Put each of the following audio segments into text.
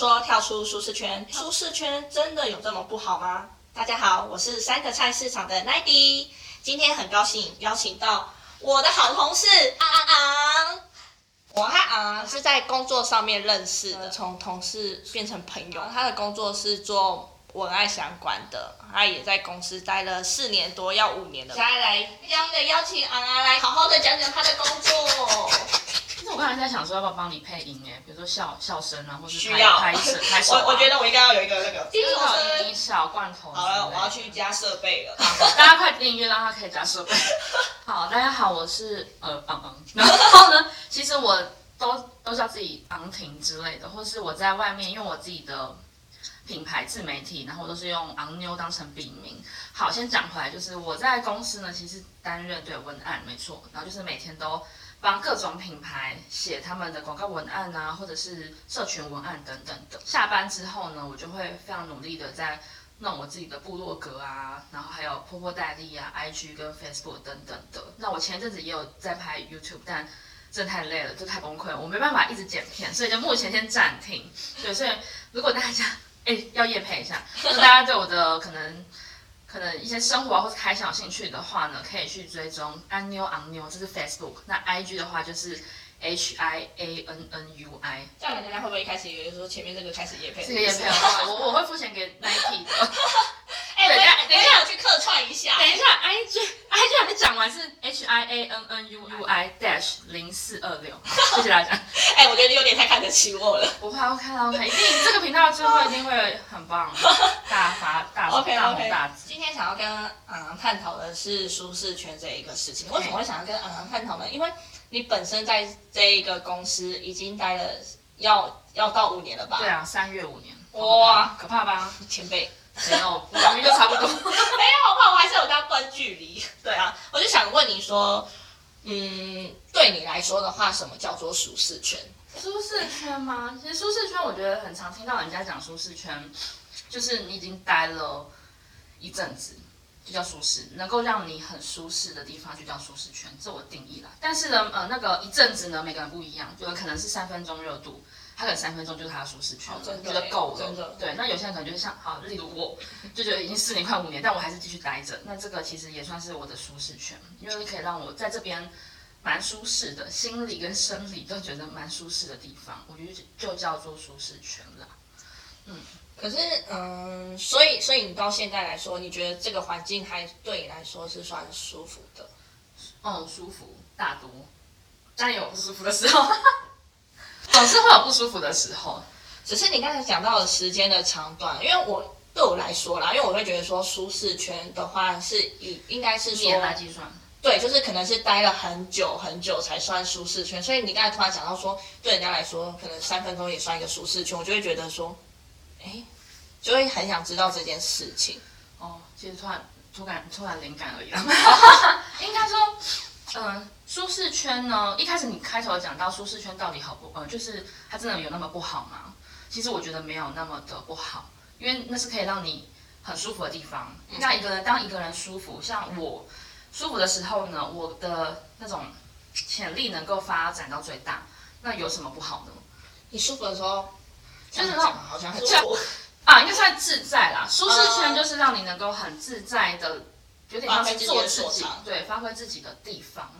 说跳出舒适圈，舒适圈真的有这么不好吗？大家好，我是三个菜市场的迪，今天很高兴邀请到我的好同事昂昂。我和昂昂是在工作上面认识的，从同事变成朋友。他的工作是做文案相关的，他也在公司待了四年多，要五年了。接下来，邀的邀请昂昂来好好的讲讲他的工作。其实我刚才在想说，要不要帮你配音哎，比如说笑笑声啊，或者需要拍摄 拍手、啊。我我觉得我应该要有一个那个低头音小罐头。好了，我要去加设备了。大家快订阅，让他可以加设备。好，大家好，我是呃昂昂。然后呢，其实我都都叫自己昂婷之类的，或是我在外面用我自己的品牌自媒体，然后都是用昂妞当成笔名。好，先讲回来，就是我在公司呢，其实担任对文案没错，然后就是每天都。帮各种品牌写他们的广告文案啊，或者是社群文案等等的。下班之后呢，我就会非常努力的在弄我自己的部落格啊，然后还有破破代理啊、IG 跟 Facebook 等等的。那我前一阵子也有在拍 YouTube，但真的太累了，就太崩溃了，我没办法一直剪片，所以就目前先暂停。对，所以如果大家哎要夜配一下，就大家对我的可能。可能一些生活或者开箱兴趣的话呢，可以去追踪安妞昂妞，这是 Facebook。那 IG 的话就是 H I A N N U I。这样大家会不会一开始以为说前面这个开始夜配？这个夜配的话，我我会付钱给 Nike 的。哎，等一下，等一下，我去客串一下。等一下，IG IG 还没讲完，是 H I A N N U U I dash 零四二六。谢谢大家。起我了。不怕，OK OK，一定这个频道之后一定会很棒，大发大大红大紫。今天想要跟昂昂探讨的是舒适圈这一个事情。为什么会想要跟昂昂探讨呢？因为你本身在这一个公司已经待了要要到五年了吧？对啊，三月五年。哇，可怕吧？前辈。没有，我们就差不多。没有，我怕？我还是有跟他断距离。对啊，我就想问你说，嗯，对你来说的话，什么叫做舒适圈？舒适圈吗？其实舒适圈，我觉得很常听到人家讲舒适圈，就是你已经待了一阵子，就叫舒适，能够让你很舒适的地方就叫舒适圈，这我定义了。但是呢，呃，那个一阵子呢，每个人不一样，有可能是三分钟热度。他可能三分钟就是他的舒适圈，觉得够了。对，那有些人可能就是像好，例如我就觉得已经四年快五年，但我还是继续待着。那这个其实也算是我的舒适圈，因为可以让我在这边蛮舒适的，心理跟生理都觉得蛮舒适的地方，我觉得就叫做舒适圈啦。嗯，可是嗯，所以所以你到现在来说，你觉得这个环境还对你来说是算舒服的？哦，舒服大多，但有不舒服的时候。总是会有不舒服的时候，只是你刚才讲到的时间的长短，因为我对我来说啦，因为我会觉得说舒适圈的话是以应该是说来计算，对，就是可能是待了很久很久才算舒适圈。所以你刚才突然讲到说，对人家来说可能三分钟也算一个舒适圈，我就会觉得说，哎，就会很想知道这件事情。哦，其实突然突然突然灵感而已啦，应该说，嗯。舒适圈呢？一开始你开头讲到舒适圈到底好不？呃，就是它真的有那么不好吗？其实我觉得没有那么的不好，因为那是可以让你很舒服的地方。那一个人当一个人舒服，像我舒服的时候呢，我的那种潜力能够发展到最大，那有什么不好呢？你舒服的时候，就是那种好像很舒服 啊，应该算自在啦。舒适圈就是让你能够很自在的。有点像是做自己，对，发挥自己的地方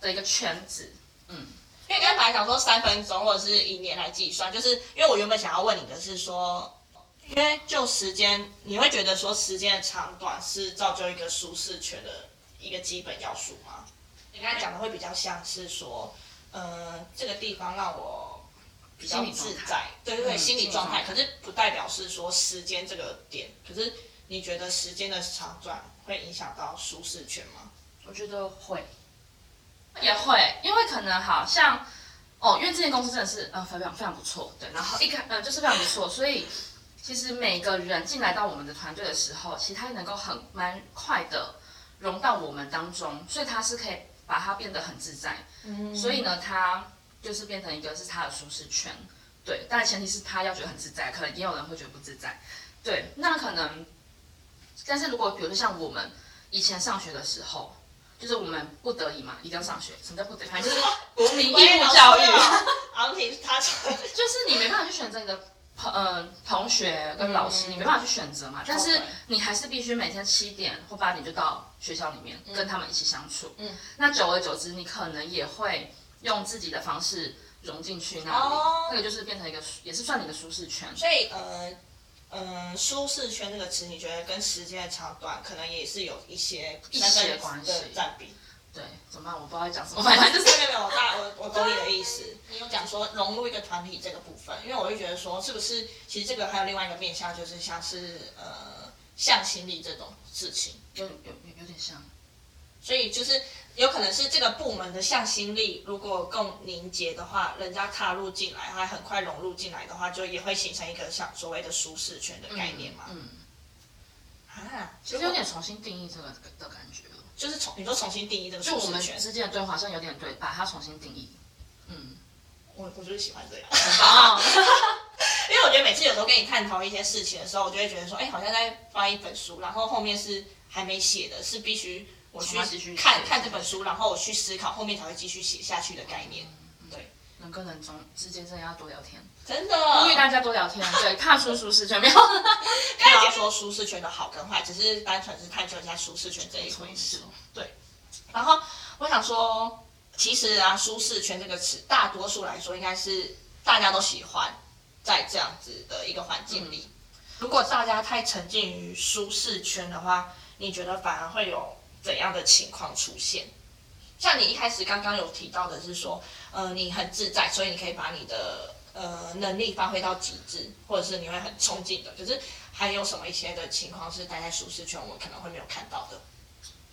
的一个圈子，嗯。因为刚才本来想说三分钟或者是以年来计算，就是因为我原本想要问你的是说，因为就时间，你会觉得说时间的长短是造就一个舒适圈的一个基本要素吗？你刚才讲的会比较像是说，呃，这个地方让我比较自在，对对对，心理状态，可是不代表是说时间这个点，可是你觉得时间的长短？会影响到舒适圈吗？我觉得会，也会，因为可能好像哦，因为这间公司真的是呃非常非常不错，对，然后一开呃就是非常不错，所以其实每个人进来到我们的团队的时候，其实他能够很蛮快的融到我们当中，所以他是可以把它变得很自在，嗯，所以呢，他就是变成一个是他的舒适圈，对，但前提是他要觉得很自在，可能也有人会觉得不自在，对，那可能。但是如果比如说像我们以前上学的时候，就是我们不得已嘛，一定要上学。什么叫不得已？就是 国民义务教育。昂平他就是你没办法去选择你的朋呃同学跟老师，嗯你没办法去选择嘛，但是你还是必须每天七点或八点就到学校里面跟他们一起相处。嗯，那久而久之，你可能也会用自己的方式融进去那里，哦那个就是变成一个也是算你的舒适圈。所以呃。嗯，舒适圈这个词，你觉得跟时间的长短可能也是有一些一些关系的占比。对，怎么办？我不知道在讲什么，反正就是没有没有，大我我懂你的意思。你有讲说融入一个团体这个部分，因为我就觉得说，是不是其实这个还有另外一个面向，就是像是呃向心力这种事情。有有有有点像。所以就是有可能是这个部门的向心力如果更凝结的话，人家踏入进来，还很快融入进来的话，就也会形成一个像所谓的舒适圈的概念嘛。嗯，啊，其实有点重新定义这个的感觉了。就是重你说重新定义这个就我们舒适圈，之间的对话好像有点对，把它重新定义。嗯，我我就是喜欢这样。很棒。因为我觉得每次有时候跟你探讨一些事情的时候，我就会觉得说，哎，好像在翻一本书，然后后面是还没写的，是必须我去看看这本书，然后我去思考，后面才会继续写下去的概念。对，人跟人中之间真的要多聊天，真的。呼吁大家多聊天，对，踏出舒适圈，没有。不要说舒适圈的好跟坏，只是单纯是探究一下舒适圈这一回事。对，然后我想说，其实啊，舒适圈这个词，大多数来说应该是大家都喜欢在这样子的一个环境里。如果大家太沉浸于舒适圈的话，你觉得反而会有怎样的情况出现？像你一开始刚刚有提到的是说，呃，你很自在，所以你可以把你的呃能力发挥到极致，或者是你会很冲劲的。可是还有什么一些的情况是待在舒适圈，我们可能会没有看到的？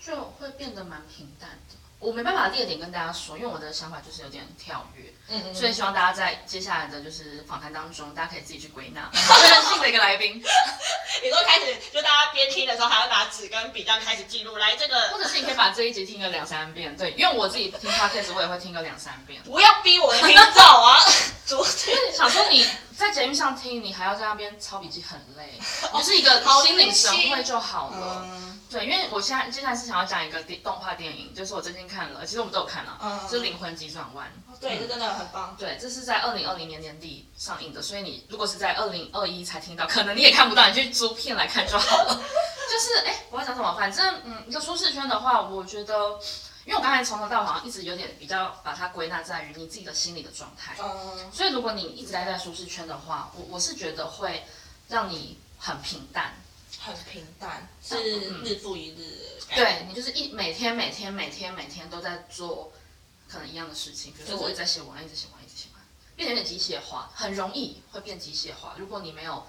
就会变得蛮平淡的。我没办法列点跟大家说，因为我的想法就是有点跳跃，嗯嗯所以希望大家在接下来的就是访谈当中，大家可以自己去归纳。最任性的一个来宾，你说开始就大家边听的时候还要拿纸跟笔这样开始记录，来这个或者是你可以把这一集听个两三遍，对，因为我自己听 podcast 我也会听个两三遍。不要逼我的听众啊！昨天想说你在节目上听，你还要在那边抄笔记，很累，就是一个心领神会就好了。嗯对，因为我现在接下来是想要讲一个电动画电影，就是我最近看了，其实我们都有看了，嗯就是《灵魂急转弯》。对，这真的很棒。对，这是在二零二零年年底上映的，所以你如果是在二零二一才听到，可能你也看不到，你去租片来看就好了。就是哎，我要讲什么？反正嗯，一个舒适圈的话，我觉得，因为我刚才从头到尾好像一直有点比较把它归纳在于你自己的心理的状态。嗯，所以如果你一直待在舒适圈的话，我我是觉得会让你很平淡。很平淡，是嗯日复一日。对你就是一每天每天每天每天都在做可能一样的事情，比如说就我一直在写文案，一直写文案，一直写文案，变得有点机械化，很容易会变机械化。如果你没有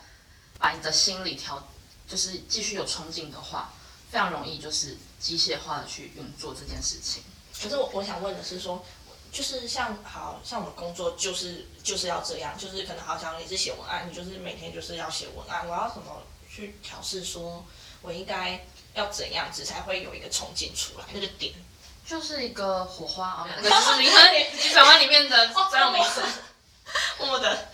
把你的心理调，就是继续有冲劲的话，非常容易就是机械化的去运作这件事情。可是我我想问的是说，就是像好像我们工作就是就是要这样，就是可能好像你是写文案，你就是每天就是要写文案，我要什么去调试说我应该要怎样子才会有一个冲劲出来那个点？就是一个火花啊，那个就是灵魂急转弯里面的专有名词。默默的，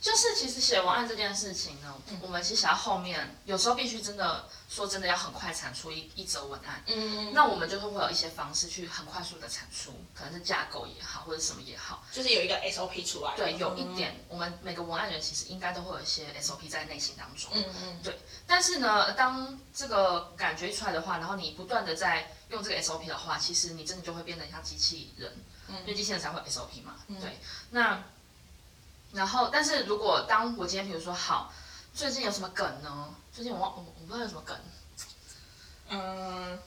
就是其实写文案这件事情呢，我们其实要后面有时候必须真的说真的要很快产出一一则文案，嗯，那我们就是会有一些方式去很快速的产出，可能是架构也好，或者什么也好。就是有一个 SOP 出来。对，有一点，我们每个文案人其实应该都会有一些 SOP 在内心当中。嗯嗯，对但是呢，当这个感觉一出来的话，然后你不断的在用这个 SOP 的话，其实你真的就会变得像机器人，因为机器人才会有 SOP 嘛。对，那然后，但是如果当我今天比如说好，最近有什么梗呢？最近我忘我我不有什么梗，嗯，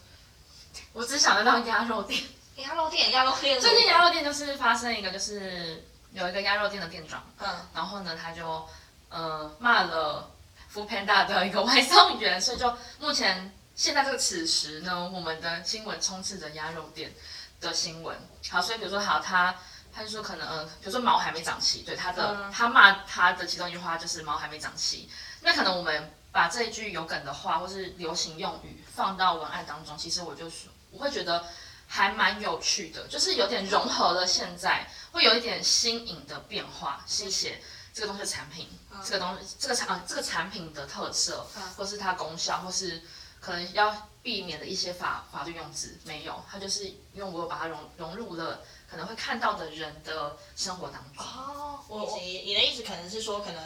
我只想得到鸭肉店。鸭肉店，鸭肉店，最近鸭肉店就是发生一个，就是有一个鸭肉店的店长，嗯。然后呢，他就呃骂了 f o o Panda 的一个外送员，所以就目前现在这个此时呢，我们的新闻充斥着鸭肉店的新闻。好，所以比如说好，他他就说可能呃，比如说毛还没长齐，对他的、嗯。他骂他的其中一句话就是毛还没长齐，那可能我们把这一句有梗的话或是流行用语放到文案当中，其实我就说我会觉得。还蛮有趣的，就是有点融合了现在，会有一点新颖的变化，是写这个东西的产品，这个东西这个产啊这个产品的特色，或是它功效，或是可能要避免的一些法法律用字，没有，它就是因为我有把它融融入了可能会看到的人的生活当中。哦，我我你你的意思可能是说，可能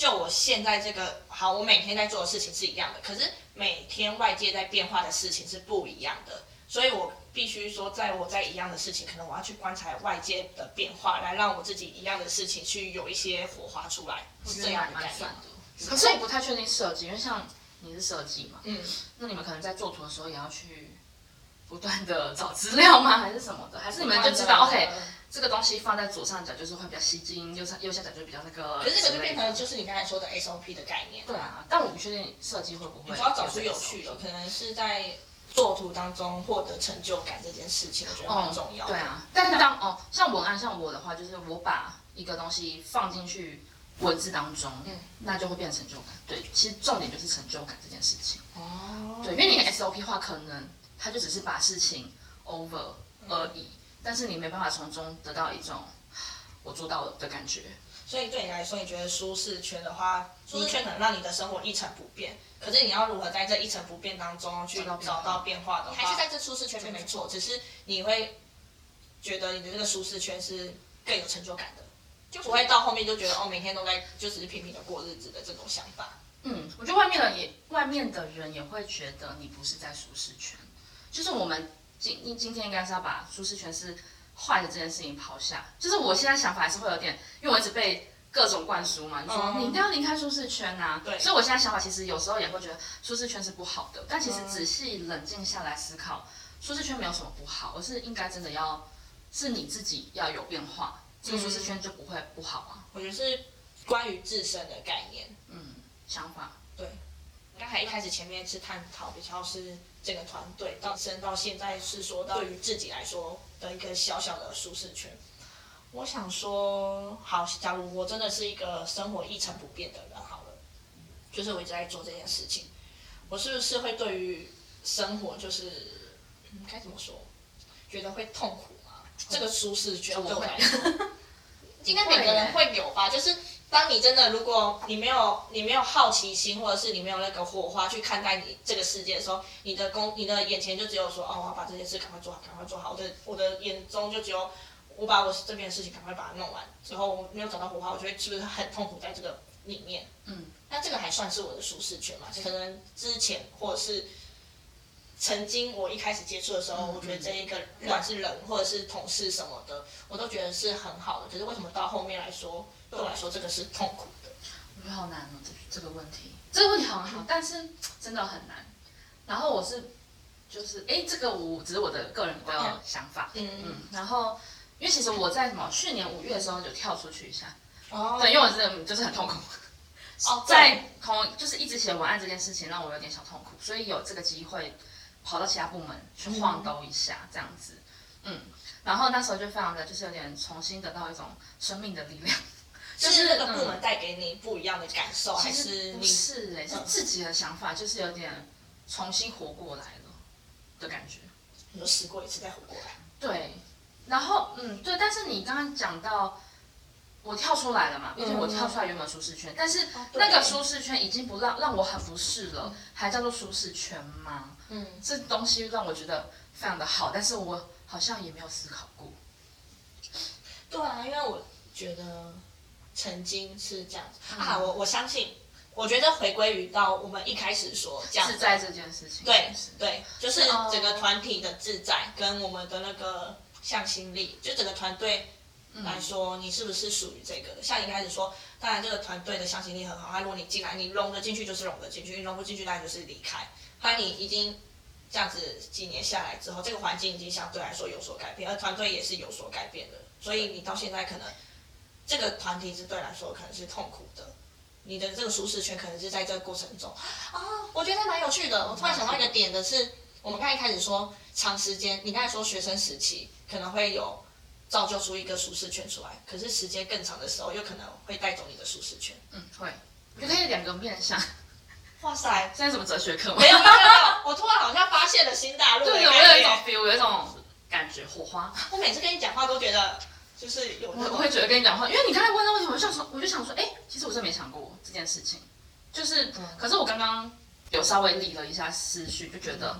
就我现在这个好，我每天在做的事情是一样的，可是每天外界在变化的事情是不一样的，所以我必须说，在我在一样的事情，可能我要去观察外界的变化，来让我自己一样的事情去有一些火花出来，是这样的概念。可是我不太确定设计，因为像你是设计嘛，嗯，那你们可能在做图的时候也要去不断的找资料吗？还是什么的？还是你们就知道，OK，这个东西放在左上角就是会比较吸睛，右上右下角就比较那个。可是这个就变成就是你刚才说的 SOP 的概念。对啊，但我不确定设计会不会。你要找出有趣的，可能是在做图当中获得成就感这件事情，我觉得很重要。对啊，但是当哦，像文案像我的话，就是我把一个东西放进去文字当中，嗯，那就会变成成就感。对，其实重点就是成就感这件事情。哦。对，因为你 SOP 话可能它就只是把事情 over 而已。但是你没办法从中得到一种 我做到了的感觉，所以对你来说，你觉得舒适圈的话，舒适圈可能让你的生活一成不变。可是你要如何在这一成不变当中去找到变化的话，还是在这舒适圈里没错。只是你会觉得你的这个舒适圈是更有成就感的，就不会到后面就觉得哦，每天都在就只是平平的过日子的这种想法。嗯，我觉得外面的也外面的人也会觉得你不是在舒适圈，就是我们。今今天应该是要把舒适圈是坏的这件事情抛下，就是我现在想法还是会有点，因为我一直被各种灌输嘛，你说你一定要离开舒适圈呐，对，所以我现在想法其实有时候也会觉得舒适圈是不好的，但其实仔细冷静下来思考，舒适圈没有什么不好，而是应该真的要是你自己要有变化，这个舒适圈就不会不好啊。我觉得是关于自身的概念，嗯，想法，对。刚才一开始前面是探讨比较是这个团队，到升到现在是说对于自己来说的一个小小的舒适圈。我想说，好，假如我真的是一个生活一成不变的人，好了，就是我一直在做这件事情，我是不是会对于生活就是该怎么说，觉得会痛苦吗？这个舒适圈对我来说，应该每个人会有吧，就是。当你真的，如果你没有你没有好奇心，或者是你没有那个火花去看待你这个世界的时候，你的工你的眼前就只有说，哦，我要把这件事赶快做好，赶快做好。我的我的眼中就只有我把我这边的事情赶快把它弄完，之后我没有找到火花，我觉得是不是很痛苦在这个里面？嗯，那这个还算是我的舒适圈嘛？可能之前或者是曾经我一开始接触的时候，我觉得这一个不管是人或者是同事什么的，我都觉得是很好的。可是为什么到后面来说？对我来说，这个是痛苦的。我觉得好难哦，这这个问题，这个问题很好，但是真的很难。然后我是，就是哎，这个我只是我的个人的想法。嗯嗯。然后，因为其实我在什么去年五月的时候就跳出去一下。哦。对，因为我真的就是很痛苦。哦。在同就是一直写文案这件事情让我有点小痛苦，所以有这个机会跑到其他部门去晃兜一下，这样子。嗯。然后那时候就非常的就是有点重新得到一种生命的力量。是那个部门带给你不一样的感受，还是你是嘞？是自己的想法，就是有点重新活过来了的感觉。你说死过一次再活过来？对。然后，嗯，对。但是你刚刚讲到，我跳出来了嘛？毕竟我跳出来原本舒适圈，但是那个舒适圈已经不让让我很不适了，还叫做舒适圈吗？嗯。这东西让我觉得非常的好，但是我好像也没有思考过。对啊，因为我觉得。曾经是这样子啊，我我相信，我觉得回归于到我们一开始说自在这件事情，对对，就是整个团体的自在跟我们的那个向心力，就整个团队来说，你是不是属于这个？像一开始说，当然这个团队的向心力很好，那如果你进来，你融得进去就是融得进去，你融不进去当然就是离开。当然你已经这样子几年下来之后，这个环境已经相对来说有所改变，而团队也是有所改变的，所以你到现在可能。这个团体是对来说可能是痛苦的，你的这个舒适圈可能是在这个过程中啊，我觉得蛮有趣的。我突然想到一个点的是，我们刚一开始说长时间，你刚才说学生时期可能会有造就出一个舒适圈出来，可是时间更长的时候，又可能会带走你的舒适圈。嗯，会。我觉得有两个面向。哇塞，现在什么哲学课吗？没有没有没有，我突然好像发现了新大陆。对，我有一种 feel，有一种感觉，火花。我每次跟你讲话都觉得。就是有，我会觉得跟你讲话，因为你刚才问的问题，我就想说，我就想说，哎，其实我真没想过这件事情。就是，可是我刚刚有稍微理了一下思绪，就觉得，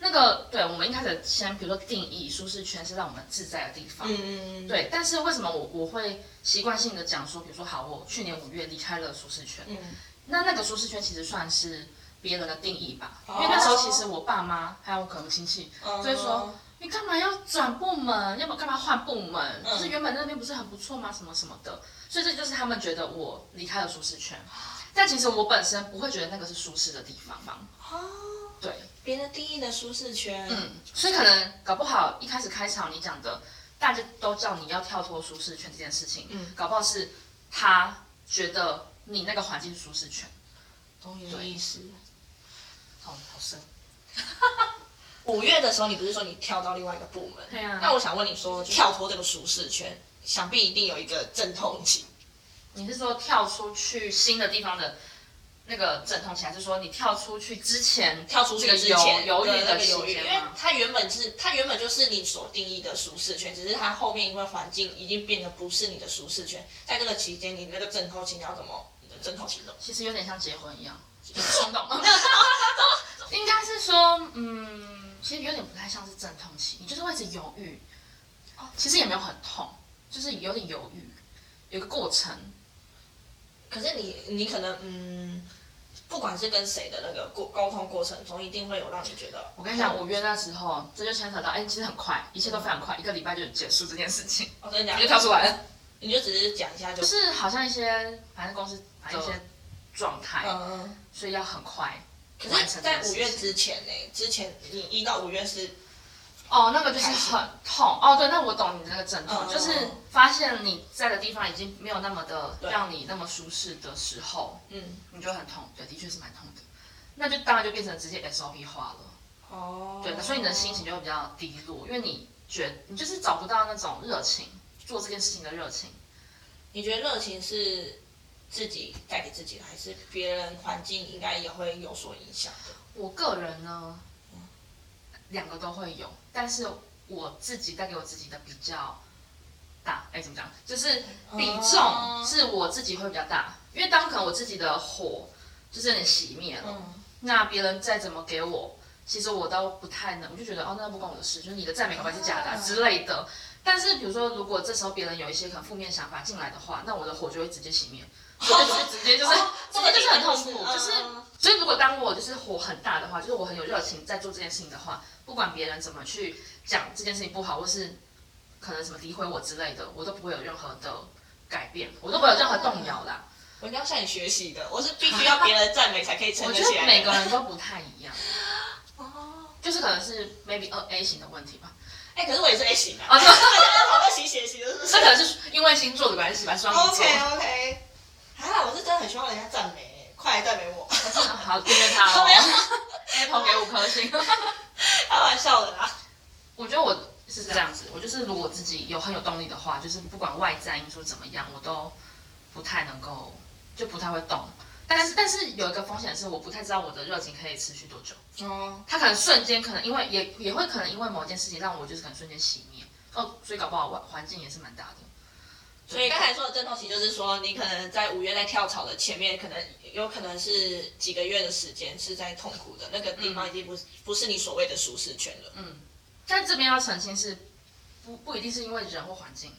那个对，我们一开始先比如说定义舒适圈是让我们自在的地方，嗯嗯嗯，对。但是为什么我我会习惯性的讲说，比如说好，我去年五月离开了舒适圈，嗯，那那个舒适圈其实算是别人的定义吧，哦因为那时候其实我爸妈还有可能亲戚嗯就会说，你干嘛要转部门？要么干嘛换部门？嗯就是原本那边不是很不错吗？什么什么的，所以这就是他们觉得我离开了舒适圈。但其实我本身不会觉得那个是舒适的地方吧？哦，对，别人定义的舒适圈，嗯，所以可能搞不好一开始开场你讲的，大家都叫你要跳脱舒适圈这件事情，嗯，搞不好是他觉得你那个环境舒适圈。懂你的意思。好，好深。五月的时候，你不是说你跳到另外一个部门？对啊那我想问你说，跳脱这个舒适圈，想必一定有一个阵痛期。你是说跳出去新的地方的那个阵痛期，还是说你跳出去之前跳出去之前犹豫的犹豫，因为？它原本是它原本就是你所定义的舒适圈，只是它后面因为环境已经变得不是你的舒适圈，在这个期间，你那个阵痛期你要怎么你的阵痛期怎么？其实有点像结婚一样，就是冲动。应该是说，嗯，其实有点不太像是阵痛期，你就是会一直犹豫。哦，其实也没有很痛，就是有点犹豫，有个过程。可是你你可能嗯，不管是跟谁的那个沟沟通过程中，一定会有让你觉得，我跟你讲，五月那时候，这就牵扯到，哎，其实很快，一切都非常快，一个礼拜就结束这件事情，我跟你讲你就，跳出来了。你就只是讲一下就，就是好像一些，反正公司反正一些状态，嗯。所以要很快是，在。五月之前呢，之前你一到五月是哦，那个就是很痛哦。对，那我懂你的那个阵痛，嗯就是发现你在的地方已经没有那么的让你那么舒适的时候，嗯你就很痛。对，的确是蛮痛的。那就当然就变成直接 SOP 化了。哦，对，所以你的心情就会比较低落，因为你觉你就是找不到那种热情，做这件事情的热情。你觉得热情是自己带给自己的，还是别人环境应该也会有所影响的？我个人呢，两个都会有，但是我自己带给我自己的比较大。哎，怎么讲？就是比重哦是我自己会比较大，因为当可能我自己的火就是很熄灭了，嗯，那别人再怎么给我，其实我都不太能，我就觉得哦，那不关我的事，就是你的赞美可能是假的之类的。但是比如说，如果这时候别人有一些可能负面想法进来的话，那我的火就会直接熄灭，就是直接就是、哦直接就是很痛苦，嗯就是。所以，如果当我就是火很大的话，就是我很有热情在做这件事情的话，不管别人怎么去讲这件事情不好，或是可能什么诋毁我之类的，我都不会有任何的改变，我都不会有任何动摇啦。我应该向你学习的，我是必须要别人赞美才可以撑我觉得起来的。得每个人都不太一样，哦，就是可能是 maybe 二 A 型的问题吧。哎，可是我也是 A 型啊，哦 大家好好习学习的，是不是这可能是因为星座的关系吧，双鱼座。？OK OK，是真的很希望人家赞美，快来赞美我，好，订阅他哦没有，Apple 给五颗星。开玩笑的啦。我觉得我是这样子，我就是如果我自己有很有动力的话，就是不管外在因素怎么样，我都不太能够，就不太会动。但是但是有一个风险是，我不太知道我的热情可以持续多久。哦，它可能瞬间，可能因为也也会可能因为某件事情让我就是可能瞬间熄灭。哦，所以搞不好环环境也是蛮大的。所以刚才说的阵痛期，就是说你可能在五月在跳槽的前面，可能有可能是几个月的时间是在痛苦的，那个地方已经不是、不是你所谓的舒适圈了。嗯，但这边要澄清是，不不一定是因为人或环境，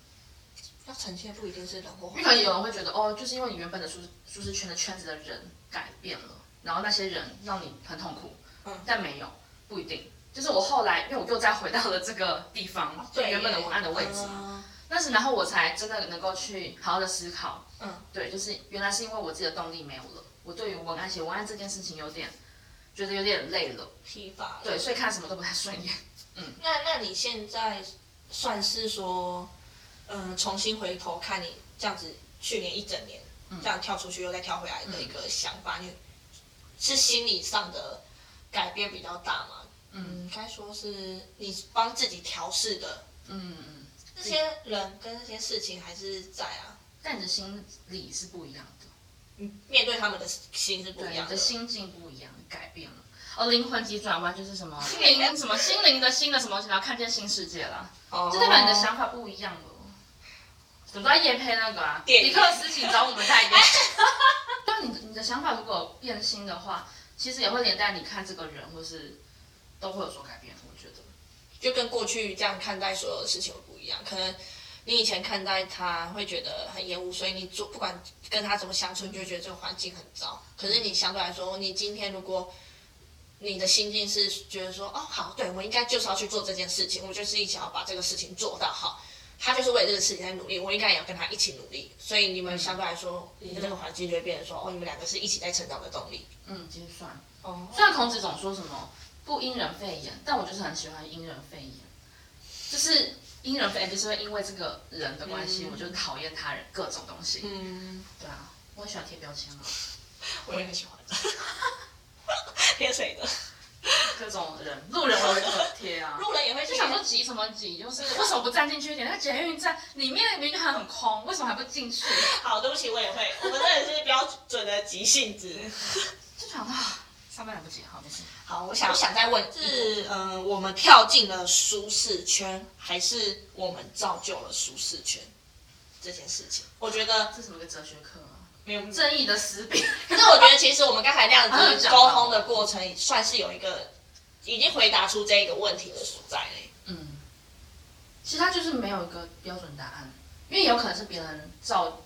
要澄清不一定是人或因为可能有人会觉得哦，就是因为你原本的舒舒适圈的圈子的人改变了，然后那些人让你很痛苦，嗯但没有，不一定。就是我后来，因为我又再回到了这个地方，就对原本的文案的位置，嗯但是然后我才真的能够去好好的思考，嗯，对，就是原来是因为我自己的动力没有了，我对于文案写文案这件事情有点觉得有点累了，疲乏了。对，所以看什么都不太顺眼。嗯那那你现在算是说，嗯，重新回头看你这样子去年一整年、这样跳出去又再跳回来的一个想法，你是心理上的改变比较大吗？嗯，该说是你帮自己调试的嗯嗯，这些人跟这些事情还是在啊，但你的心理是不一样的。你，面对他们的心是不对，你一样的。的心境不一样，改变了。哦，灵魂急转弯就是什么心灵什么心灵的新的什么东西，然后看见新世界啦，哦就代表你的想法不一样了。怎么在夜配那个啊？电影李克斯，请找我们代言。对啊，你的你的想法如果变心的话，其实也会连带你看这个人或是都会有所改变。我觉得，就跟过去这样看待所有的事情一样。可能你以前看待他会觉得很厌恶，所以你做不管跟他怎么相处，你就觉得这个环境很糟。可是你相对来说，你今天如果你的心境是觉得说，哦，好，对我应该就是要去做这件事情，我就是一起要把这个事情做到好。他就是为了这个事情在努力，我应该也要跟他一起努力。所以你们相对来说，你的这个环境就会变成说，哦，你们两个是一起在成长的动力。嗯，其实算。哦，虽然孔子总说什么不因人废言，但我就是很喜欢因人废言，就是因人废言，就是会因为这个人的关系，我就讨厌他人各种东西。嗯，对啊，我很喜欢贴标签啊，我也很喜欢。贴谁的？各种人，路人我也会贴啊。路人也会就想说挤什么挤，就是为什么不站进去一点？那捷运站里面明明还很空，为什么还不进去？好，对不起，我也会。我们真的是标准的急性子。就想到上班来不及，好没事。好，我想我想再问，是嗯、呃我们跳进了舒适圈，还是我们造就了舒适圈这件事情？我觉得这是什么个哲学课啊？没有。正义的死柄。可是我觉得，其实我们刚才那样子 沟通的过程，算是有一个已经回答出这个问题的所在嘞。嗯，其实它就是没有一个标准答案，因为有可能是别人造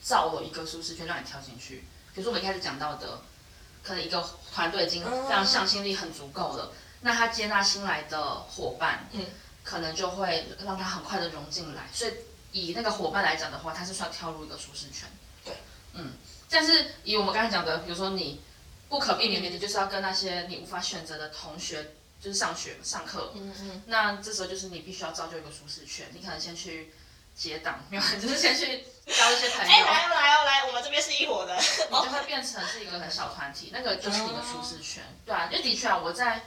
造了一个舒适圈让你跳进去，比如说我们一开始讲到的，可能一个团队已经嗯非常向心力很足够了，那他接纳新来的伙伴，嗯，可能就会让他很快的融进来，所以以那个伙伴来讲的话，他是算跳入一个舒适圈，对，嗯，但是以我们刚才讲的，比如说你不可避免的，你就是要跟那些你无法选择的同学。就是上学上课，嗯嗯，那这时候就是你必须要造就一个舒适圈，你可能先去结党，没有，就是先去交一些朋哎、友，来哦来哦来，我们这边是一伙的。你就会变成是一个很小团体，那个就是你的舒适圈。对啊，因为的确啊，我在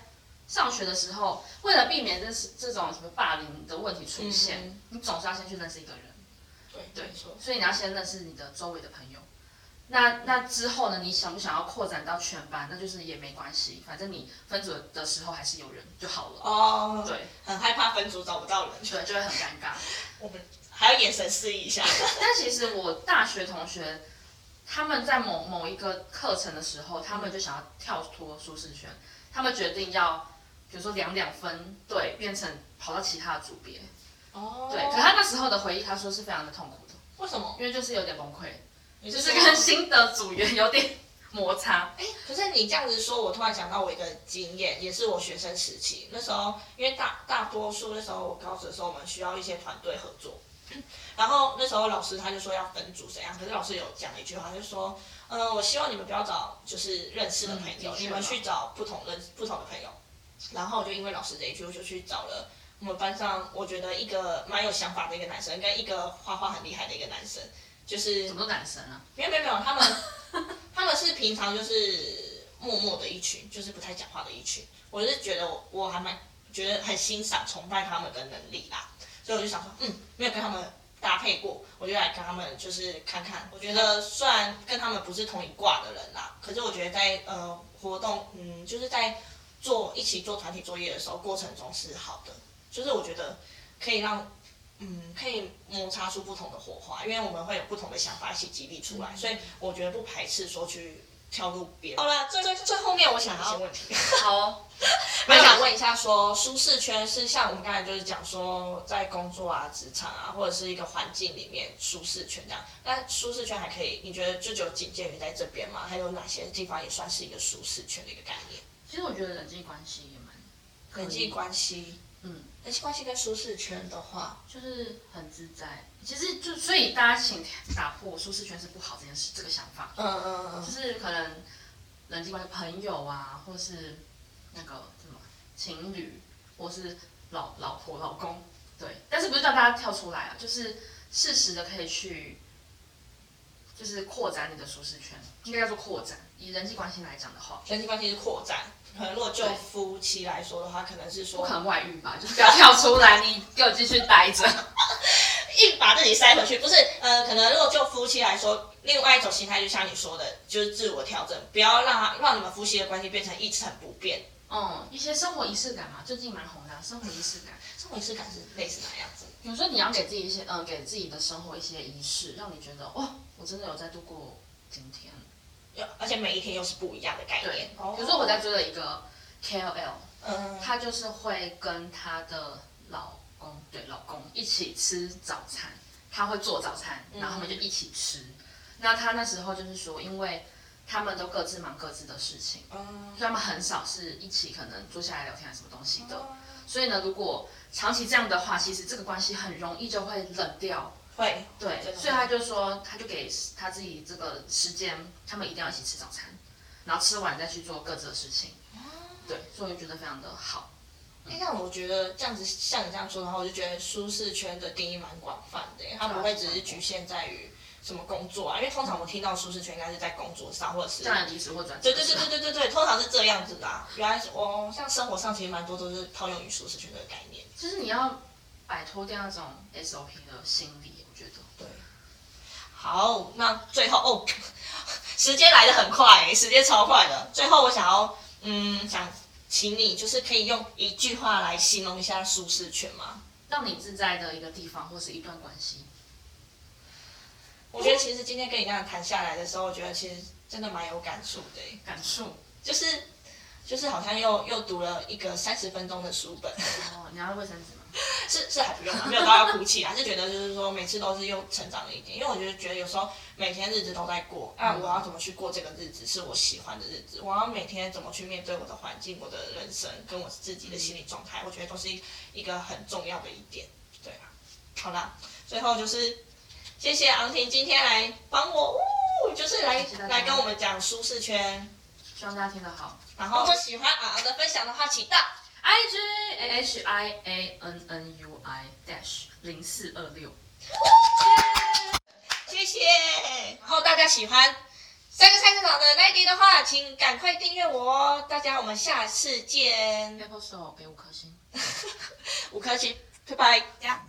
上学的时候，为了避免这是这种什么霸凌的问题出现，嗯你总是要先去认识一个人，对对。所以你要先认识你的周围的朋友。那那之后呢？你想不想要扩展到全班？那就是也没关系，反正你分组的时候还是有人就好了。哦，对很害怕分组找不到人，对，就会很尴尬。我们还要眼神示意一下。但其实我大学同学，他们在某某一个课程的时候，他们就想要跳脱舒适圈，他们决定要，比如说两两分队变成跑到其他的组别。哦对，可他那时候的回忆，他说是非常的痛苦的，为什么？因为就是有点崩溃，你就是跟新的组员有点摩擦。哎，可是你这样子说，我突然想到我一个经验，也是我学生时期那时候，因为大大多数那时候我高职的时候，我们需要一些团队合作，然后那时候老师他就说要分组怎样，可是老师有讲一句话，就说，嗯、我希望你们不要找就是认识的朋友，嗯你们去找不同认不同的朋友。然后就因为老师这一句，我就去找了我们班上我觉得一个蛮有想法的一个男生，跟一个画画很厉害的一个男生，就是什么男生啊？没有没有没有，他们 他们是平常就是默默的一群，就是不太讲话的一群。我是觉得我我还蛮觉得很欣赏、崇拜他们的能力啦，所以我就想说，嗯，没有跟他们搭配过，我就来跟他们就是看看。我觉得虽然跟他们不是同一挂的人啦，可是我觉得在呃活动，嗯，就是在做一起做团体作业的时候，过程中是好的，就是我觉得可以让。嗯，可以摩擦出不同的火花，因为我们会有不同的想法一起激励出来，所以我觉得不排斥说去跳入别人。好了，最最最后面我想要一些问题，好哦，我想问一下说舒适圈是像我们刚才就是讲说在工作啊、职场啊，或者是一个环境里面舒适圈这样。那舒适圈还可以，你觉得就只有仅限于在这边吗？还有哪些地方也算是一个舒适圈的一个概念？其实我觉得人际关系也蛮人际关系，嗯，人际关系跟舒适圈的话，就是很自在。其实就所以大家请打破舒适圈是不好这件事这个想法。嗯嗯嗯，就是可能人际关系、朋友啊，或是那个什么情侣，或是老老婆、老公，对。但是不是叫大家跳出来啊？就是适时的可以去，就是扩展你的舒适圈，应该叫做扩展。以人际关系来讲的话，人际关系是扩展。可能如果就夫妻来说的话，可能是说不可能外遇吧？就是不要跳出来，你给我继续待着。硬把自己塞回去，不是呃，可能如果就夫妻来说，另外一种心态就像你说的，就是自我调整，不要让他让你们夫妻的关系变成一成不变。嗯，一些生活仪式感嘛，最近蛮红的啊、生活仪式感。生活仪式感是类似哪样子？比如说你要给自己一些，嗯，给自己的生活一些仪式，让你觉得，哇，我真的有在度过今天。而且每一天又是不一样的概念。，哦比如说我在追了一个 KOL，嗯，她就是会跟她的老公，对老公一起吃早餐，他会做早餐，然后他们就一起吃。那他那时候就是说，因为他们都各自忙各自的事情，嗯所以他们很少是一起可能坐下来聊天啊什么东西的。所以呢，如果长期这样的话，其实这个关系很容易就会冷掉。会，对所以他就说，他就给他自己这个时间，他们一定要一起吃早餐，然后吃完再去做各自的事情。对，所以我就觉得非常的好。哎，那我觉得这样子，像你这样说的话，我就觉得舒适圈的定义蛮广泛的耶，它不会只是局限在于什么工作啊，因为通常我听到舒适圈应该是在工作上，或者是当然离职或转职对对对对对对对，通常是这样子的、啊。原来是哦，像生活上其实蛮多都是套用于舒适圈的概念。就是你要摆脱掉那种 SOP 的心理，好，那最后哦，时间来的很快，时间超快的。最后我想要，嗯，想请你就是可以用一句话来形容一下舒适圈吗？让你自在的一个地方或是一段关系。我觉得其实今天跟你这样谈下来的时候，我觉得其实真的蛮有感触的耶，感触就是就是好像又又读了一个三十分钟的书本。哦，你要卫生纸吗？是是还不用啊，没有到要哭泣还，是觉得就是说每次都是又成长了一点，因为我觉得觉得有时候每天日子都在过，啊，我要怎么去过这个日子是我喜欢的日子，我要每天怎么去面对我的环境、我的人生跟我自己的心理状态，我觉得都是一一个很重要的一点，对啊，好啦，最后就是谢谢昂婷今天来帮我，呜，就是来谢谢来跟我们讲舒适圈，希望大家听得好。然后如果喜欢昂昂的分享的话，请到 I G A H I A N N U I dash 零四二六。谢谢。然后大家喜欢三个菜市场的那一集的话，请赶快订阅我哦。大家，我们下次见，Apple Store 给五颗星。五颗星，拜拜，呀。